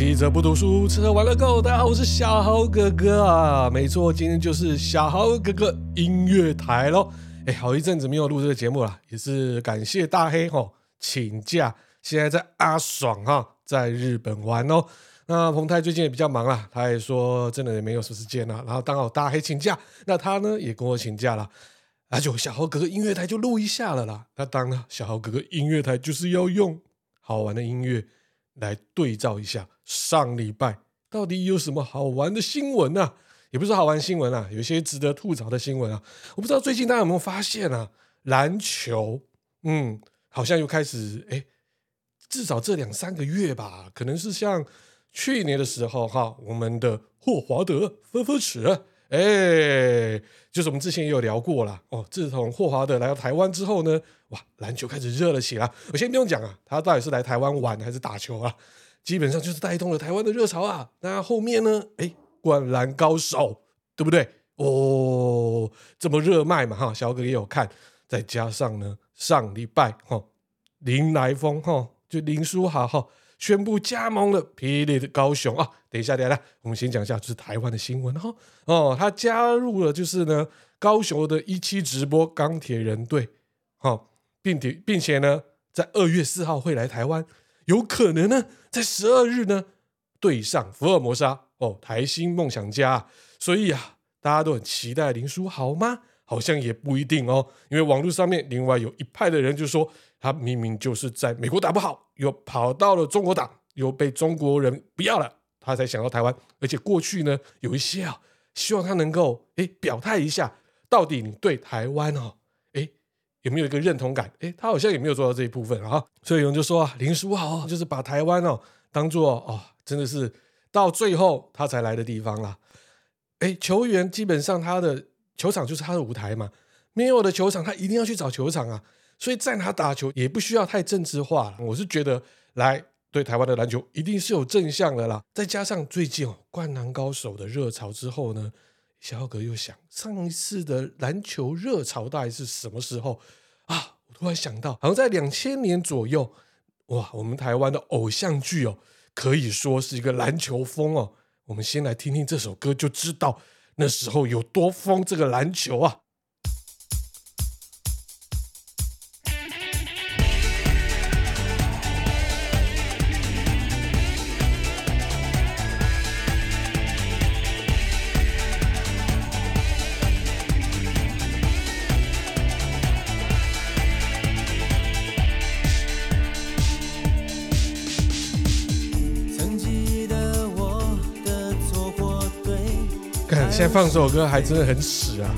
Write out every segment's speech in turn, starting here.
好，记者不读书，吃喝玩乐 Go。大家好，我是小豪哥哥啊，没错，今天就是小豪哥哥音乐台喽。哎，好一阵子没有录这个节目了，也是感谢大黑吼请假，现在在阿爽哈，在日本玩哦。那彭泰最近也比较忙啊，他也说真的也没有什么时间了。然后刚好大黑请假，那他呢也跟我请假了，那就小豪哥哥音乐台就录一下了啦。那当然，小豪哥哥音乐台就是要用好玩的音乐。来对照一下上礼拜到底有什么好玩的新闻啊？也不是好玩新闻啊，有些值得吐槽的新闻啊。我不知道最近大家有没有发现啊？篮球，嗯，好像又开始哎，至少这两三个月吧，可能是像去年的时候哈，我们的霍华德分分尺。哎，就是我们之前也有聊过了哦。自从霍华德来到台湾之后呢，哇，篮球开始热了起来。我先不用讲啊，他到底是来台湾玩还是打球啊？基本上就是带动了台湾的热潮啊。那后面呢？哎，灌篮高手，对不对？哦，这么热卖嘛哈，小哥也有看。再加上呢，上礼拜哈，林来疯哈，就林书豪哈。宣布加盟了霹雳的高雄啊！等一下，等一下，我们先讲一下，就是台湾的新闻哈。哦，他加入了，就是呢，高雄的一期直播钢铁人队，好，并且并且呢，在二月四号会来台湾，有可能呢，在十二日呢对上福尔摩沙哦，台新梦想家。所以啊，大家都很期待林书豪吗？好像也不一定哦，因为网络上面另外有一派的人就说。他明明就是在美国打不好，又跑到了中国打，又被中国人不要了，他才想到台湾。而且过去呢，有一些啊，希望他能够诶表态一下，到底你对台湾哦，诶有没有一个认同感？诶他好像也没有做到这一部分啊。所以有人就说啊，林书豪就是把台湾哦当做哦，真的是到最后他才来的地方啦。诶球员基本上他的球场就是他的舞台嘛，没有的球场他一定要去找球场啊。所以在哪打球也不需要太政治化，我是觉得来对台湾的篮球一定是有正向的啦。再加上最近哦，灌篮高手的热潮之后呢，小哥又想上一次的篮球热潮大概是什么时候啊？我突然想到，好像在两千年左右，哇，我们台湾的偶像剧哦，可以说是一个篮球风哦。我们先来听听这首歌，就知道那时候有多疯这个篮球啊。放首歌还真的很屎啊！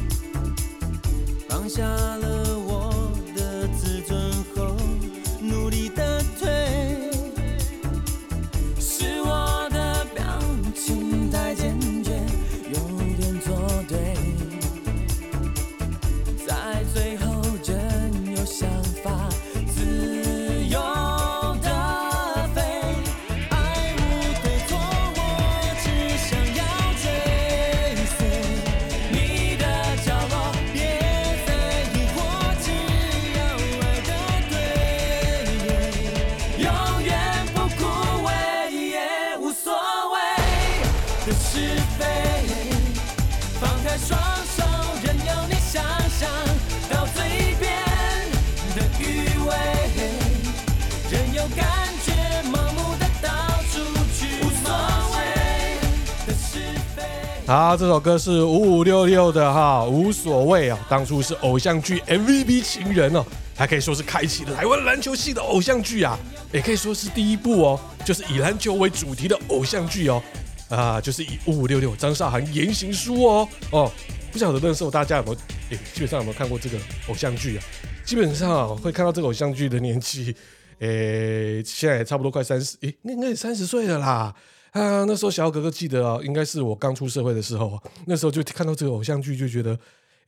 好，这首歌是五五六六的哈，无所谓啊。当初是偶像剧 MVP 情人哦，还可以说是开启了台湾篮球系的偶像剧啊，也可以说是第一部哦，就是以篮球为主题的偶像剧哦，啊，就是以五五六六张韶涵言行书哦哦，不晓得那时候大家有没有，诶，基本上有没有看过这个偶像剧啊？基本上啊，会看到这个偶像剧的年纪，诶，现在也差不多快三十，诶，应该也三十岁了啦。啊，那时候小哥哥记得啊，应该是我刚出社会的时候，那时候就看到这个偶像剧，就觉得，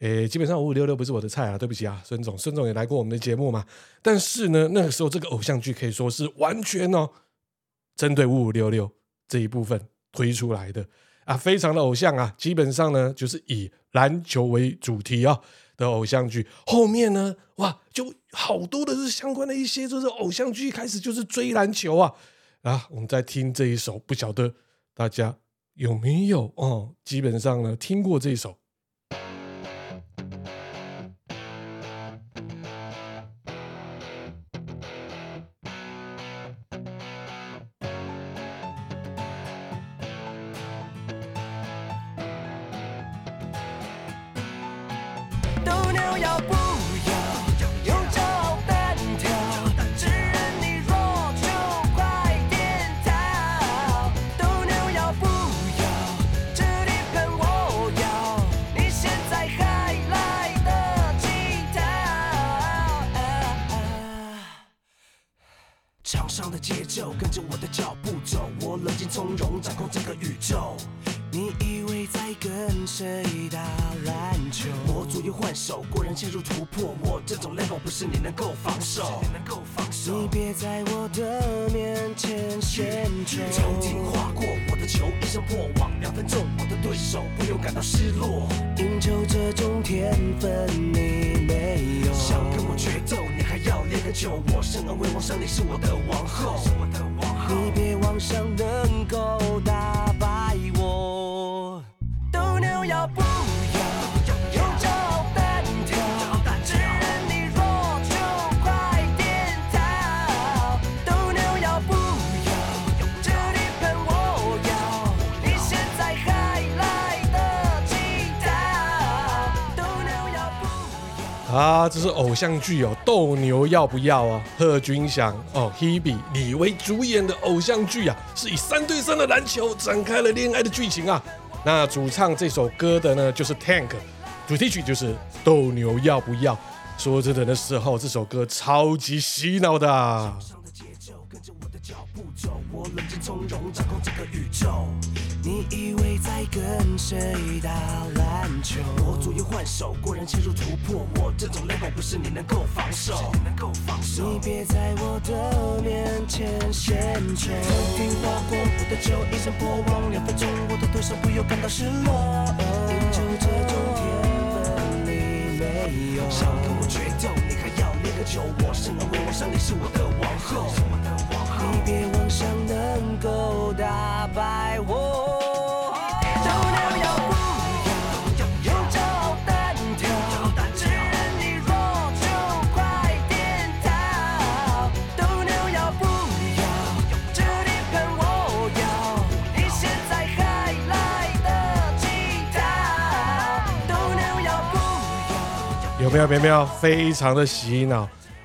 诶，基本上五五六六不是我的菜啊，对不起啊，孙总，孙总也来过我们的节目嘛。但是呢，那个时候这个偶像剧可以说是完全哦，针对五五六六这一部分推出来的啊，非常的偶像啊，基本上呢就是以篮球为主题啊的偶像剧。后面呢，哇，就好多的是相关的一些，就是偶像剧开始就是追篮球啊。啊，我们在听这一首，不晓得大家有没有哦？基本上呢，听过这一首。上的节奏，跟着我的脚步走，我冷静从容掌控整个宇宙。你以为在跟谁打篮球？我左右换手，果然陷入突破。我这种 level 不是你能够防守。你能够防守。你别在我的面前炫你。球经划过我的球，一声破网，两分钟，我的对手不用感到失落。赢球这种天分你没有。想跟我决斗？烈个酒我生而为王生你是我的王后。你别妄想能够打败我。斗牛要不啊，这是偶像剧哦，《斗牛要不要》啊？贺军翔哦，Hebe 李维主演的偶像剧啊，是以三对三的篮球展开了恋爱的剧情啊。那主唱这首歌的呢，就是 Tank，主题曲就是《斗牛要不要》。说真的，那时候这首歌超级洗脑的啊。我冷静从容，掌控整个宇宙你以为在跟谁打篮球？我左右换手，过人切入突破，我这种 level 不是你能够防守。你别在我的面前献丑。曾经划过我的球，一声破网，两分钟我的对手不由感到失落。就这种天分你没有，想跟我决斗，你还要练个球？我生而为王，上帝是我的王后。你别妄想能够打败我。没有没有没有，非常的洗脑。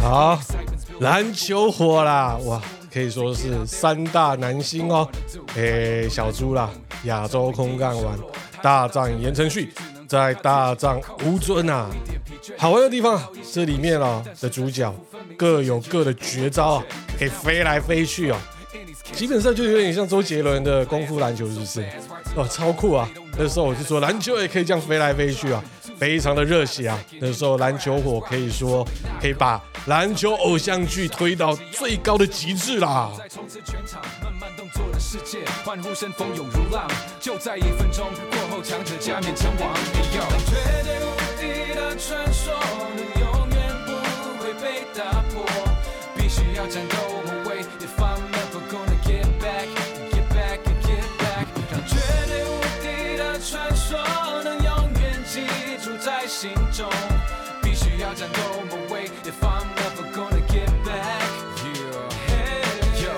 好，篮球火啦，哇，可以说是三大男星哦，诶，小猪啦，亚洲空干丸大战言承旭，再大战吴尊啊。好玩的地方，这里面哦的主角各有各的绝招啊，可以飞来飞去哦，基本上就有点像周杰伦的功夫篮球就是，哦，超酷啊。那时候我就说篮球也可以这样飞来飞去啊，非常的热血啊。那时候篮球火可以说可以把篮球偶像剧推到最高的极致啦。在从此全场慢慢动作的世界，欢呼声涌如浪。就在一分钟过后，强者加冕王。中，必须要战斗。But way, if I'm never gonna get back, yeah. Yo,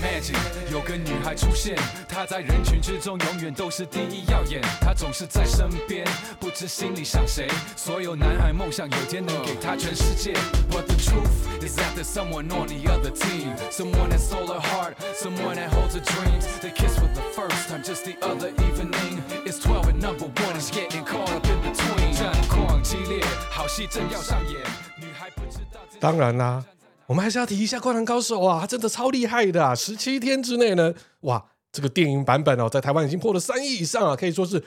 imagine 有个女孩出现。他在人群之中永远都是第一耀眼，他总是在身边，不知心里想谁。所有男孩梦想有天能给他全世界。But the truth is that there's someone on the other team, someone that stole her heart, someone that holds her dreams. They kiss for the first time just the other evening. It's twelve and number one is getting caught up in between. 战况激烈，好戏正要上演，女孩不知道。当然啦。我们还是要提一下《灌篮高手》啊，他真的超厉害的啊！十七天之内呢，哇，这个电影版本哦，在台湾已经破了三亿以上啊，可以说是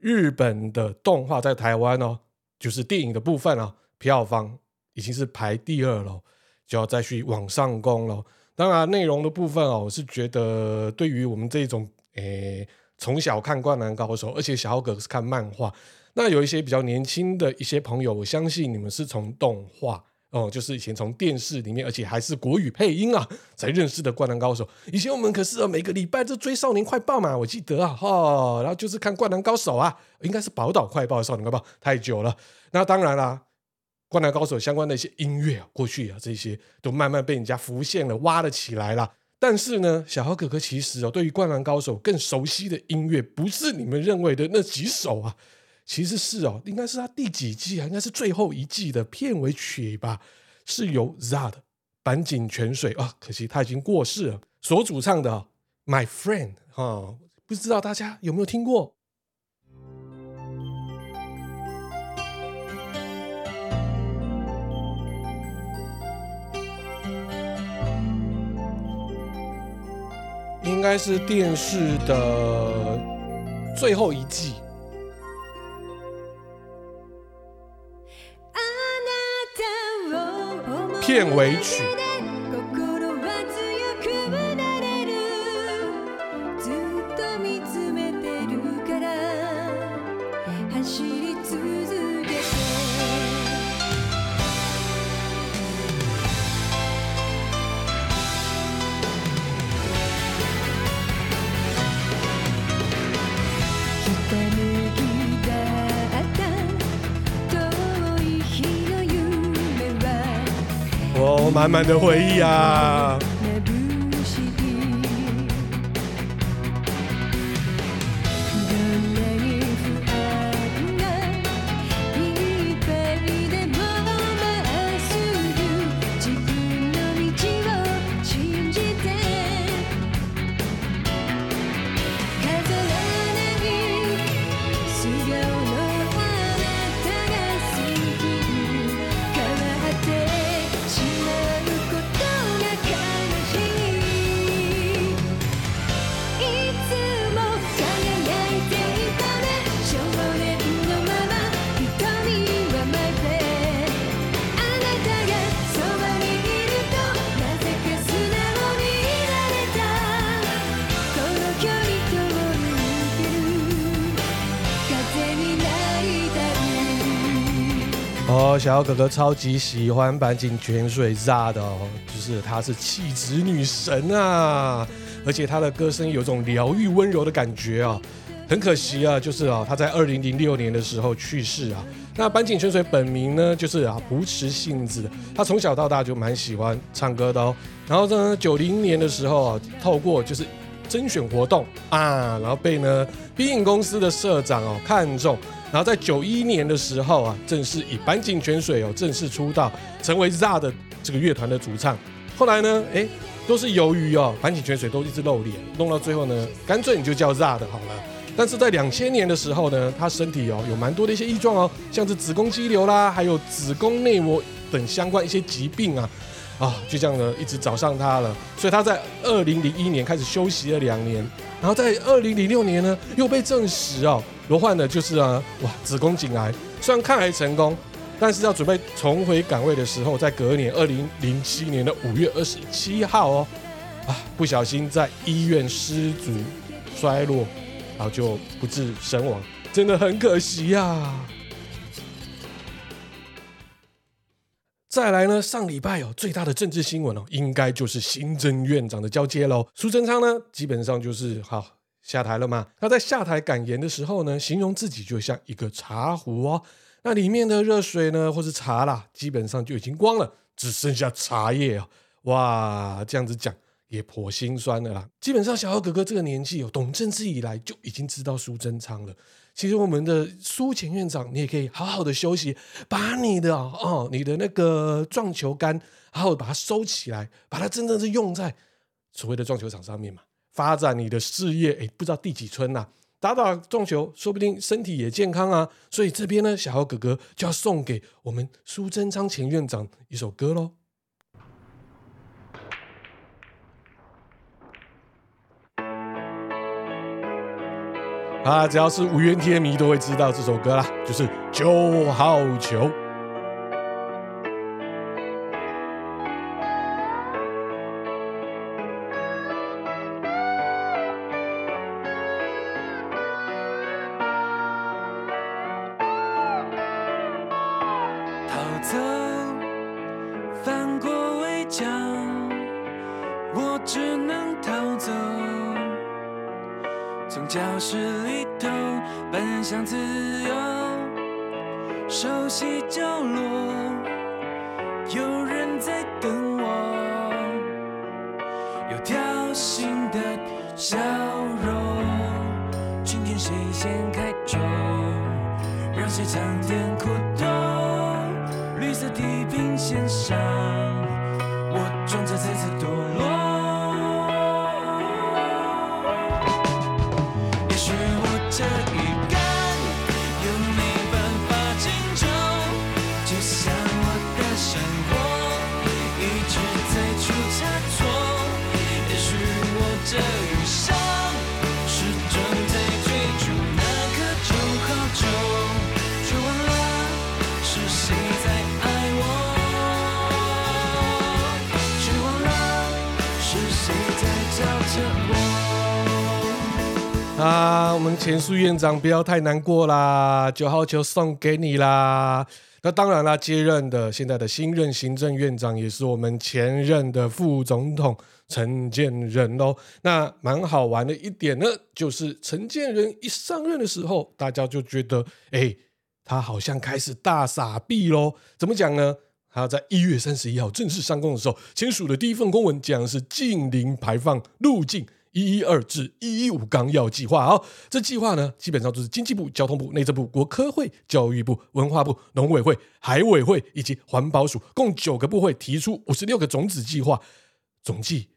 日本的动画在台湾哦，就是电影的部分啊，票房已经是排第二了，就要再去往上攻了。当然，内容的部分哦，我是觉得对于我们这种诶从小看《灌篮高手》，而且小豪哥是看漫画，那有一些比较年轻的一些朋友，我相信你们是从动画。哦，就是以前从电视里面，而且还是国语配音啊，才认识的《灌篮高手》。以前我们可是每个礼拜都追《少年快报》嘛，我记得啊，哈、然后就是看《灌篮高手》啊，应该是《宝岛快报》《少年快报》太久了。那当然啦，《灌篮高手》相关的一些音乐啊，过去啊这些都慢慢被人家浮现了，挖了起来了。但是呢，小豪哥哥其实哦，对于《灌篮高手》更熟悉的音乐，不是你们认为的那几首啊。其实是哦，应该是他第几季啊？应该是最后一季的片尾曲吧？是由 Zad 坂井泉水啊，可惜他已经过世了，所主唱的、《My Friend》啊，不知道大家有没有听过？应该是电视的最后一季。片尾曲。满满的回忆啊！小豪哥哥超级喜欢坂井泉水 z a 的哦，就是她是气质女神啊，而且她的歌声有种疗愈温柔的感觉啊。很可惜啊，就是啊，她在二零零六年的时候去世啊。那坂井泉水本名呢，就是啊堀池幸子，她从小到大就蛮喜欢唱歌的哦。然后呢，九零年的时候啊，透过就是甄选活动啊，然后被呢冰影公司的社长哦看中。然后在九一年的时候啊，正式以坂井泉水哦正式出道，成为 ZA 的这个乐团的主唱。后来呢，哎，都是由于哦坂井泉水都一直露脸，弄到最后呢，干脆你就叫 ZARD 好了。但是在两千年的时候呢，他身体哦有蛮多的一些异状哦，像是子宫肌瘤啦，还有子宫内膜等相关一些疾病啊，啊，就这样呢一直找上他了。所以他在二零零一年开始休息了两年，然后在二零零六年呢又被证实哦。罹患的就是啊，哇，子宫颈癌，虽然抗癌成功，但是要准备重回岗位的时候，在隔年二零零七年的五月二十七号哦，啊，不小心在医院失足摔落，然后就不治身亡，真的很可惜呀、啊。再来呢，上礼拜、哦、最大的政治新闻哦，应该就是行政院长的交接喽。苏贞昌呢，基本上就是好。下台了嘛？他在下台感言的时候呢，形容自己就像一个茶壶哦，那里面的热水呢，或是茶啦，基本上就已经光了，只剩下茶叶哦。哇，这样子讲也颇心酸的啦。基本上，小豪哥哥这个年纪哦，懂政治以来就已经知道苏贞昌了。其实我们的苏前院长，你也可以好好的休息，把你的哦，你的那个撞球杆，好好把它收起来，把它真正是用在所谓的撞球场上面嘛，发展你的事业。哎，不知道第几春呐、打打撞球，说不定身体也健康啊。所以这边呢，小豪哥哥就要送给我们苏贞昌前院长一首歌喽。啊，只要是五月天迷都会知道这首歌啦，就是《九号球》。啊，我们前苏院长不要太难过啦，九号球送给你啦。那当然啦，接任的现在的新任行政院长也是我们前任的副总统陈建仁喽。那蛮好玩的一点呢，就是陈建仁一上任的时候，大家就觉得，哎，他好像开始大傻逼喽。怎么讲呢？他在一月三十一号正式上工的时候，签署的第一份公文讲的是近零排放路径。一一二至一一五纲要计划啊，这计划呢，基本上就是经济部、交通部、内政部、国科会、教育部、文化部、农委会、海委会以及环保署共九个部会提出五十六个种子计划，总计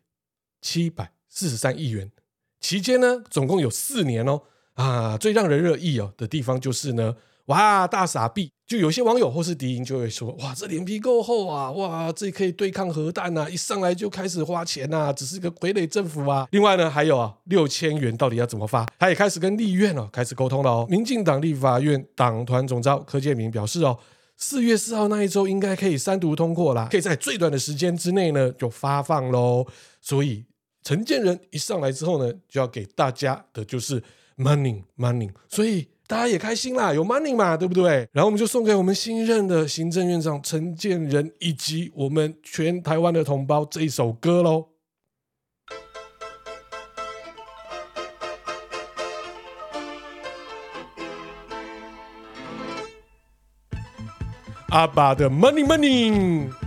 七百四十三亿元。期间呢，总共有四年哦。啊，最让人热议哦的地方就是呢。哇，大傻逼！就有些网友或是敌营就会说：哇，这脸皮够厚啊！哇，这可以对抗核弹啊！一上来就开始花钱呐、啊，只是个傀儡政府啊！另外呢，还有啊，六千元到底要怎么发？他也开始跟立院哦开始沟通了哦。民进党立法院党团总召柯建铭表示哦，四月四号那一周应该可以三读通过啦，可以在最短的时间之内呢就发放喽。所以陈建仁一上来之后呢，就要给大家的就是 money money，所以。大家也开心啦，有 money 嘛，对不对？然后我们就送给我们新任的行政院长陈建仁以及我们全台湾的同胞这一首歌喽。阿爸的 money money。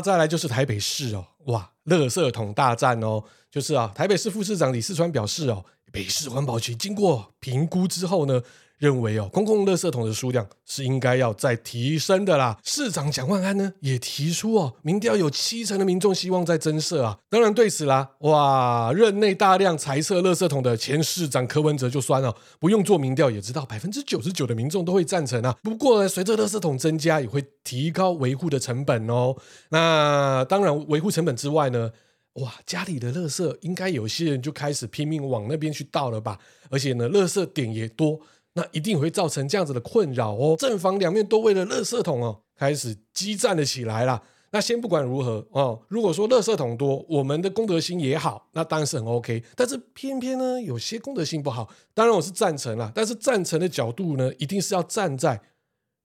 再来就是台北市哦，哇，垃圾桶大战哦，就是啊，台北市副市长李世川表示哦，北市环保局经过评估之后呢，认为哦，公共垃圾桶的数量是应该要再提升的啦。市长蒋万安呢也提出哦，民调有七成的民众希望再增设啊。当然对此啦，哇，任内大量裁撤垃圾桶的前市长柯文哲就酸了，不用做民调也知道百分之九十九的民众都会赞成啊。不过呢，随着垃圾桶增加，也会提高维护的成本哦。那当然，维护成本之外呢，哇，家里的垃圾应该有些人就开始拼命往那边去倒了吧？而且呢，垃圾点也多。那一定会造成这样子的困扰哦，正反两面都为了垃圾桶哦开始激战了起来啦。那先不管如何哦，如果说垃圾桶多，我们的公德心也好，那当然是很 OK。但是偏偏呢，有些公德心不好，当然我是赞成啦。但是赞成的角度呢，一定是要站在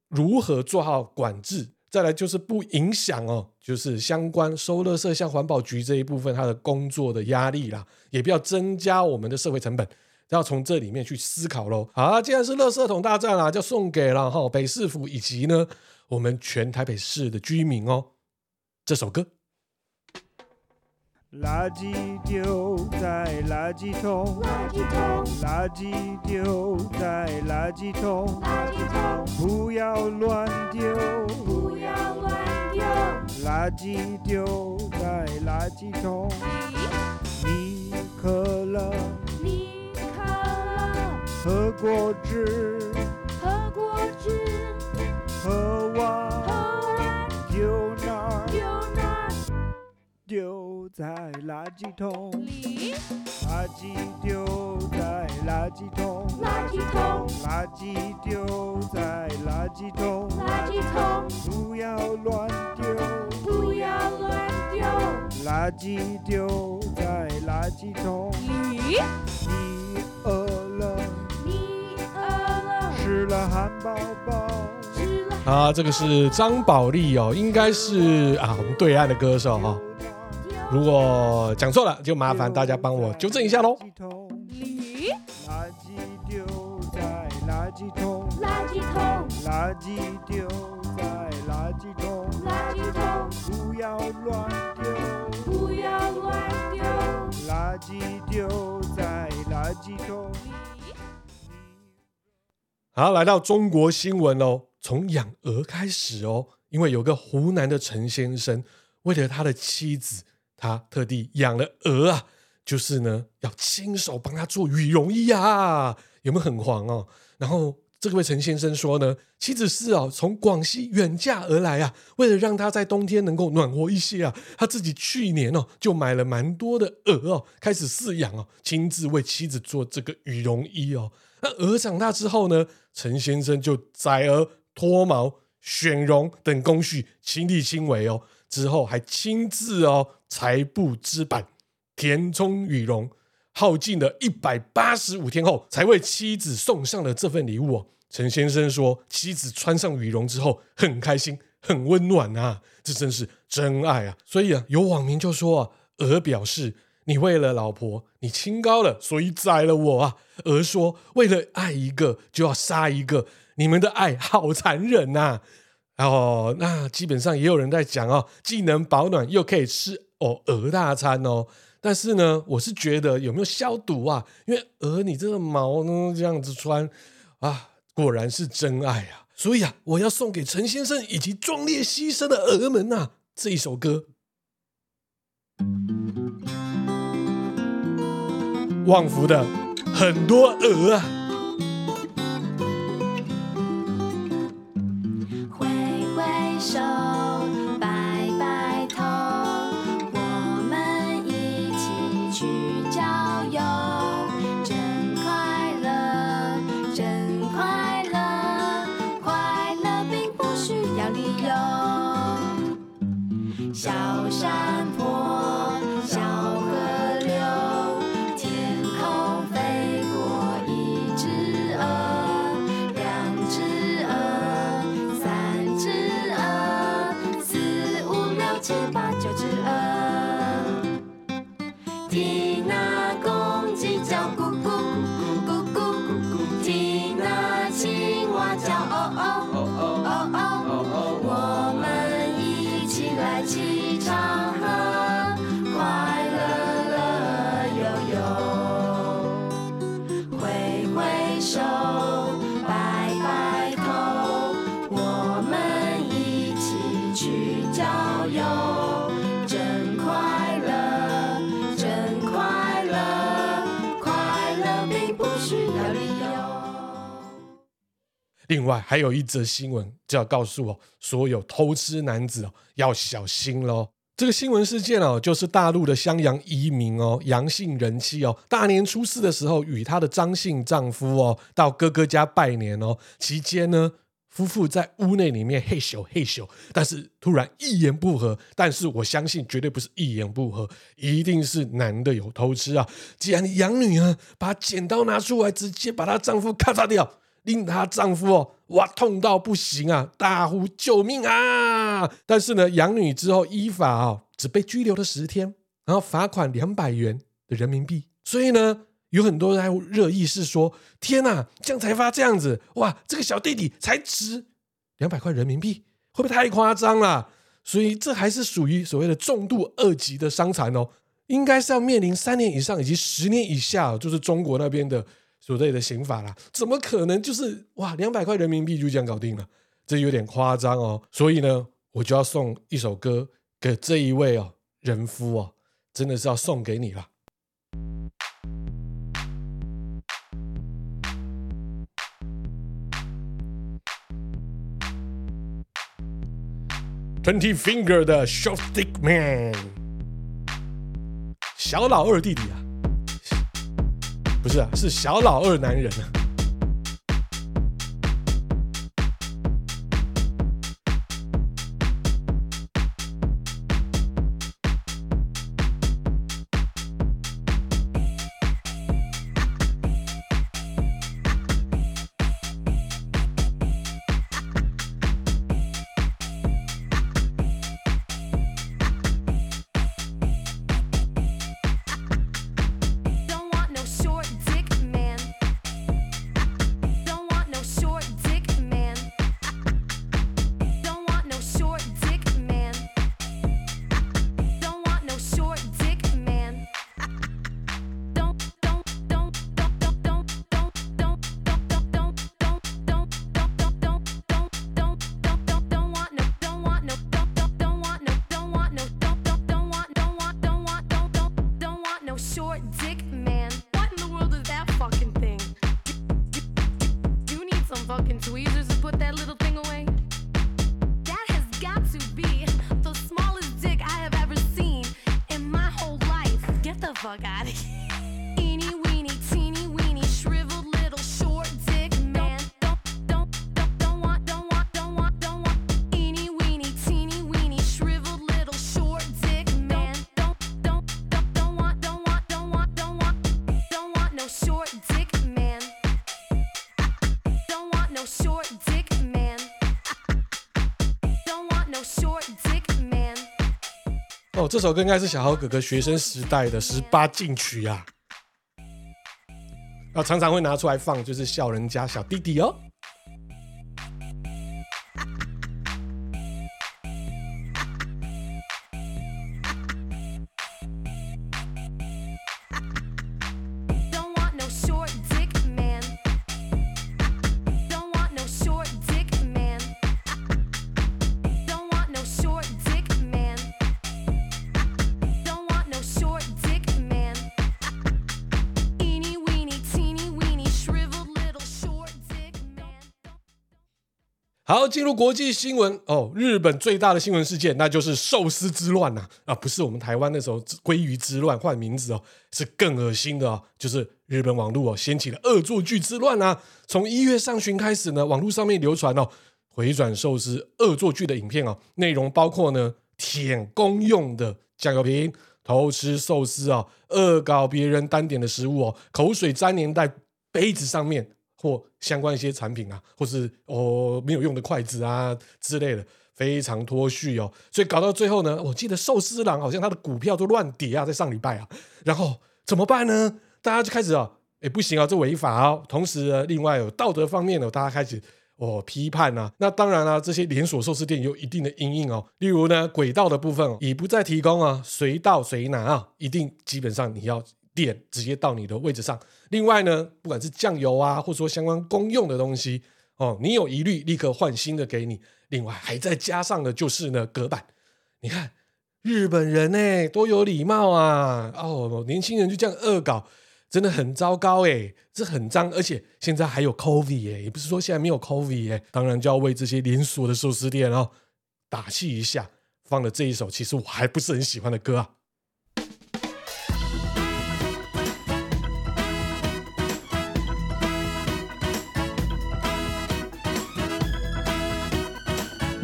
如何做好管制，再来就是不影响哦，就是相关收垃圾像环保局这一部分它的工作的压力啦，也不要增加我们的社会成本。要从这里面去思考喽。好，既然是垃圾桶大战啦，就送给了哈北市府以及呢我们全台北市的居民哦。这首歌。垃圾丢在垃圾桶，垃圾桶，垃圾丢在垃圾桶，垃圾桶，不要乱丢，不要乱丢，垃圾丢在垃圾桶。你渴了。喝果汁，喝果汁，喝完，喝完，丢哪儿？丢哪儿？丢在垃圾桶？里。垃圾丢在垃圾桶，垃圾桶，垃圾丢在垃圾桶，垃圾桶，不要乱丢，不要乱丢，垃圾丢在垃圾桶。里。了汉堡包。啊，这个是张宝利哦，应该是啊我们对岸的歌手哈、哦。如果讲错了，就麻烦大家帮我纠正一下喽。垃圾丢在垃圾桶，垃圾桶，垃圾丢在垃圾桶，垃圾桶，不要乱丢，不要乱丢，垃圾丢在垃圾桶。好，来到中国新闻哦，从养鹅开始哦，因为有个湖南的陈先生，为了他的妻子，他特地养了鹅啊，就是呢要亲手帮他做羽绒衣啊，有没有很黄哦？然后这位陈先生说呢，妻子是哦从广西远嫁而来啊，为了让他在冬天能够暖和一些啊，他自己去年哦就买了蛮多的鹅哦，开始饲养哦，亲自为妻子做这个羽绒衣哦。那鹅长大之后呢，陈先生就宰鹅、脱毛、选绒等工序亲力亲为哦。之后还亲自哦裁布织板、填充羽绒，耗尽了一百八十五天后，才为妻子送上了这份礼物哦。陈先生说，妻子穿上羽绒之后很开心，很温暖啊，这真是真爱啊。所以啊，有网民就说啊，鹅表示。你为了老婆，你清高了，所以宰了我啊！鹅说：“为了爱一个，就要杀一个，你们的爱好残忍呐！”哦，那基本上也有人在讲哦，既能保暖又可以吃哦鹅大餐哦。但是呢，我是觉得有没有消毒啊？因为鹅你这个毛呢这样子穿啊，果然是真爱啊！所以啊，我要送给陈先生以及壮烈牺牲的鹅们呐这一首歌。旺福的很多鹅啊，挥挥手，不需要理由。另外还有一则新闻，就要告诉我所有偷吃男子哦要小心喽。这个新闻事件哦，就是大陆的襄阳一名哦杨姓人妻哦，大年初四的时候与她的张姓丈夫哦到哥哥家拜年哦，期间呢，夫妇在屋内里面嘿咻嘿咻，但是突然一言不合，但是我相信绝对不是一言不合，一定是男的有偷吃啊！既然养女啊把剪刀拿出来，直接把她丈夫咔嚓掉。令她丈夫哦，哇，痛到不行啊，大呼救命啊！但是呢，养女之后依法哦，只被拘留了十天，然后罚款两百元的人民币。所以呢，有很多人在热议是说：天哪，这样才发这样子，哇，这个小弟弟才值两百块人民币，会不会太夸张了？所以这还是属于所谓的重度二级的伤残哦，应该是要面临三年以上以及十年以下，就是中国那边的。所谓的刑法啦，怎么可能就是哇两百块人民币就这样搞定了？这有点夸张哦。所以呢，我就要送一首歌给这一位哦人夫哦，真的是要送给你了。Twenty Finger 的 Short Stick Man，小老二弟弟啊。不是啊，是小老二男人啊。fucking tweezers and put that little 这首歌应该是小豪哥哥学生时代的十八禁曲呀啊，常常会拿出来放，就是笑人家小弟弟哦。好，进入国际新闻哦。日本最大的新闻事件，那就是寿司之乱呐！啊，不是我们台湾那时候鲑鱼之乱换名字哦，是更恶心的哦，就是日本网络哦掀起了恶作剧之乱啊！从一月上旬开始呢，网络上面流传哦回转寿司恶作剧的影片哦，内容包括呢舔公用的酱油瓶、偷吃寿司哦、恶搞别人单点的食物哦、口水粘黏在杯子上面。或相关一些产品啊，或是哦没有用的筷子啊之类的，非常脱序哦。所以搞到最后呢，我记得寿司郎好像他的股票都乱跌啊，在上礼拜啊，然后怎么办呢？大家就开始啊，哎不行啊，这违法哦。同时呢，另外有道德方面呢，大家开始哦批判啊。那当然了，这些连锁寿司店有一定的因应哦。例如呢，轨道的部分已不再提供啊，随到随拿啊，一定基本上你要。点直接到你的位置上。另外呢，不管是酱油啊，或者说相关公用的东西哦，你有疑虑立刻换新的给你。另外还再加上的就是呢隔板，你看日本人呢多有礼貌啊！哦，年轻人就这样恶搞，真的很糟糕哎，这很脏，而且现在还有 COVID 哎，也不是说现在没有 COVID 哎，当然就要为这些连锁的寿司店哦打气一下，放了这一首其实我还不是很喜欢的歌啊。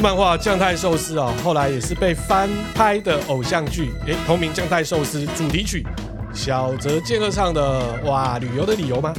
漫画《将太寿司》啊，后来也是被翻拍的偶像剧，诶，同名《将太寿司》主题曲，小泽健二唱的，哇，旅游的理由吗？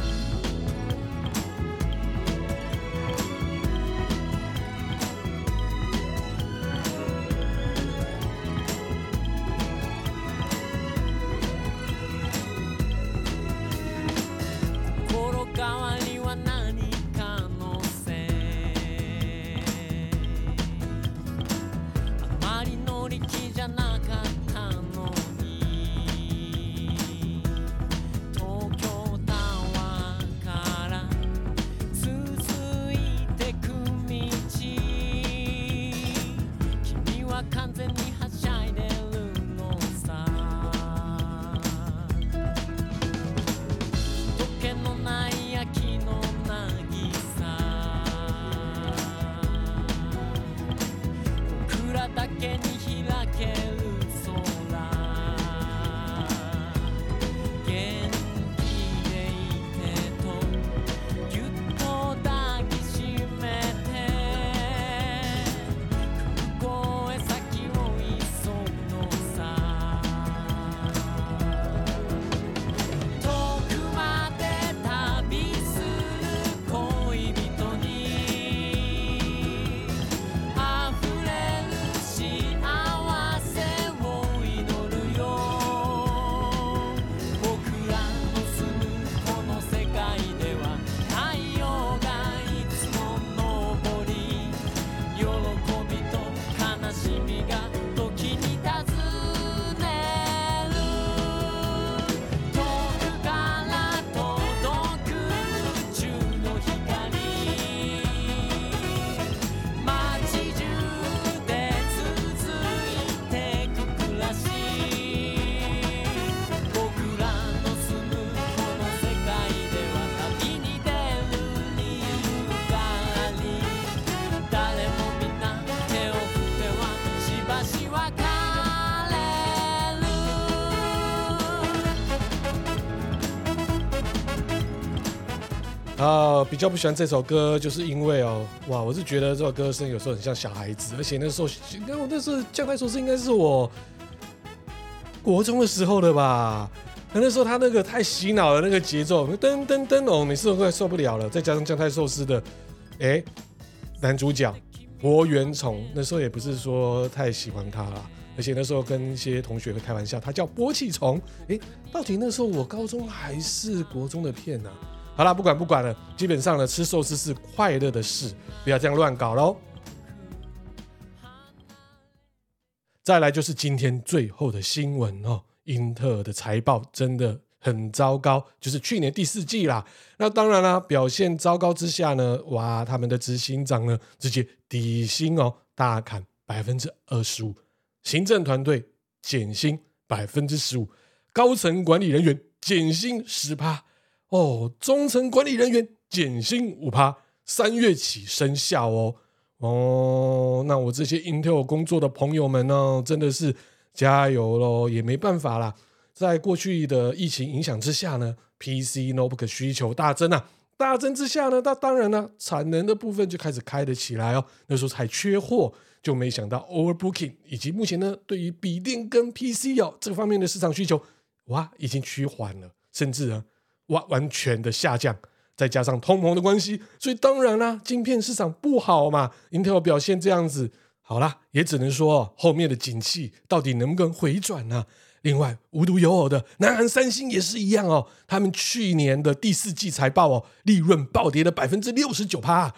比较不喜欢这首歌，就是因为哦，哇，我是觉得这首歌声有时候很像小孩子，而且那时候，那我那时候将太寿司应该是我国中的时候的吧？那那时候他那个太洗脑了，那个节奏噔噔噔哦，每次都快受不了了。再加上将太寿司的，哎，男主角博元崇，那时候也不是说太喜欢他啦，而且那时候跟一些同学会开玩笑，他叫波气虫。哎，到底那时候我高中还是国中的片呢？好了，不管不管了，基本上呢，吃寿司是快乐的事，不要这样乱搞喽。再来就是今天最后的新闻哦，英特尔的财报真的很糟糕，就是去年第四季啦。那当然啦，表现糟糕之下呢，哇，他们的执行长呢直接底薪哦大砍百分之二十五，行政团队减薪百分之十五，高层管理人员减薪十趴。哦，中层管理人员减薪五趴，三月起生效哦。哦，那我这些 Intel 工作的朋友们呢，真的是加油喽！也没办法啦，在过去的疫情影响之下呢，PC notebook 需求大增啊，大增之下呢，那当然呢，产能的部分就开始开得起来哦。那时候才缺货，就没想到 overbooking，以及目前呢，对于笔电跟 PC 哦这个方面的市场需求，哇，已经趋缓了，甚至啊。完完全的下降，再加上通膨的关系，所以当然啦，晶片市场不好嘛。Intel 表现这样子，好啦，也只能说后面的景气到底能不能回转呢？另外，无独有偶的，南韩三星也是一样哦。他们去年的第四季财报哦，利润暴跌了百分之六十九趴，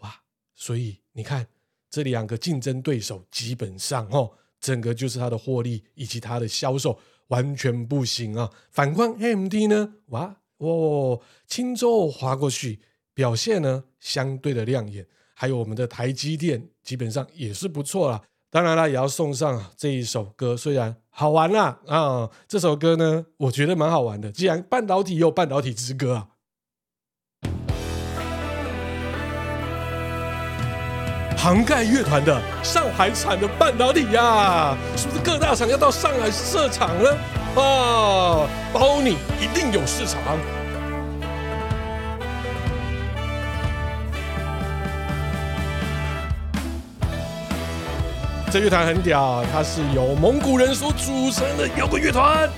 哇！所以你看，这两个竞争对手基本上哦，整个就是它的获利以及它的销售完全不行啊。反观 AMD 呢，哇！哦，轻舟划过去，表现呢相对的亮眼，还有我们的台积电基本上也是不错啦。当然了，也要送上这一首歌，虽然好玩啦啊，这首歌呢，我觉得蛮好玩的。既然半导体也有半导体之歌啊，杭盖乐团的上海产的半导体呀、啊，是不是各大厂要到上海设厂呢？啊，包你一定有市场。这乐团很屌，它是由蒙古人所组成的摇滚乐团。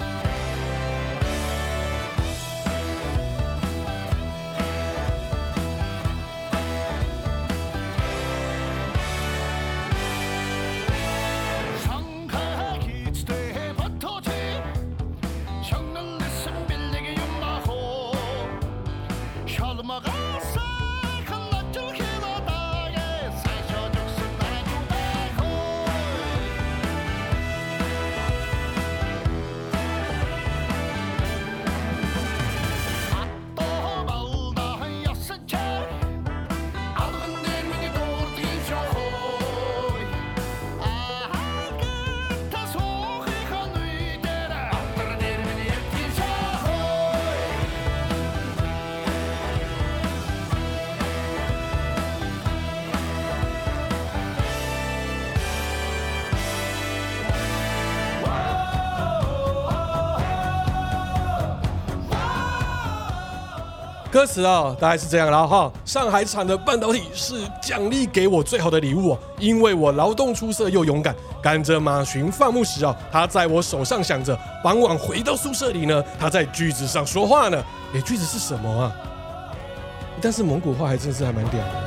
Awesome! 歌词啊，大概是这样了哈。上海产的半导体是奖励给我最好的礼物哦，因为我劳动出色又勇敢，赶着马群放牧时啊，他在我手上想着，傍晚回到宿舍里呢，他在句子上说话呢。诶，句子是什么啊？但是蒙古话还真是还蛮屌的。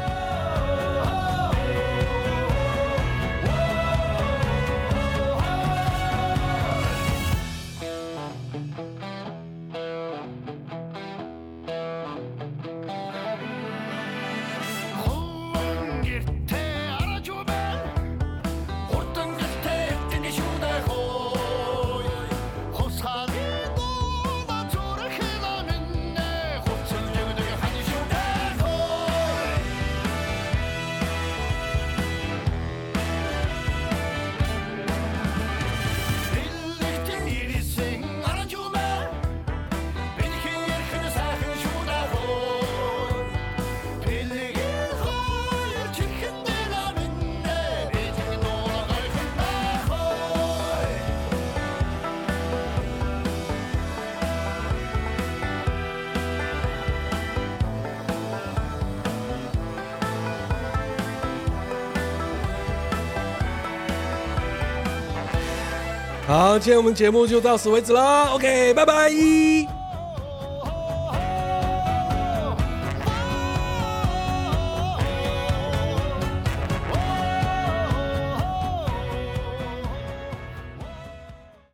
好，今天我们节目就到此为止啦。OK，拜拜。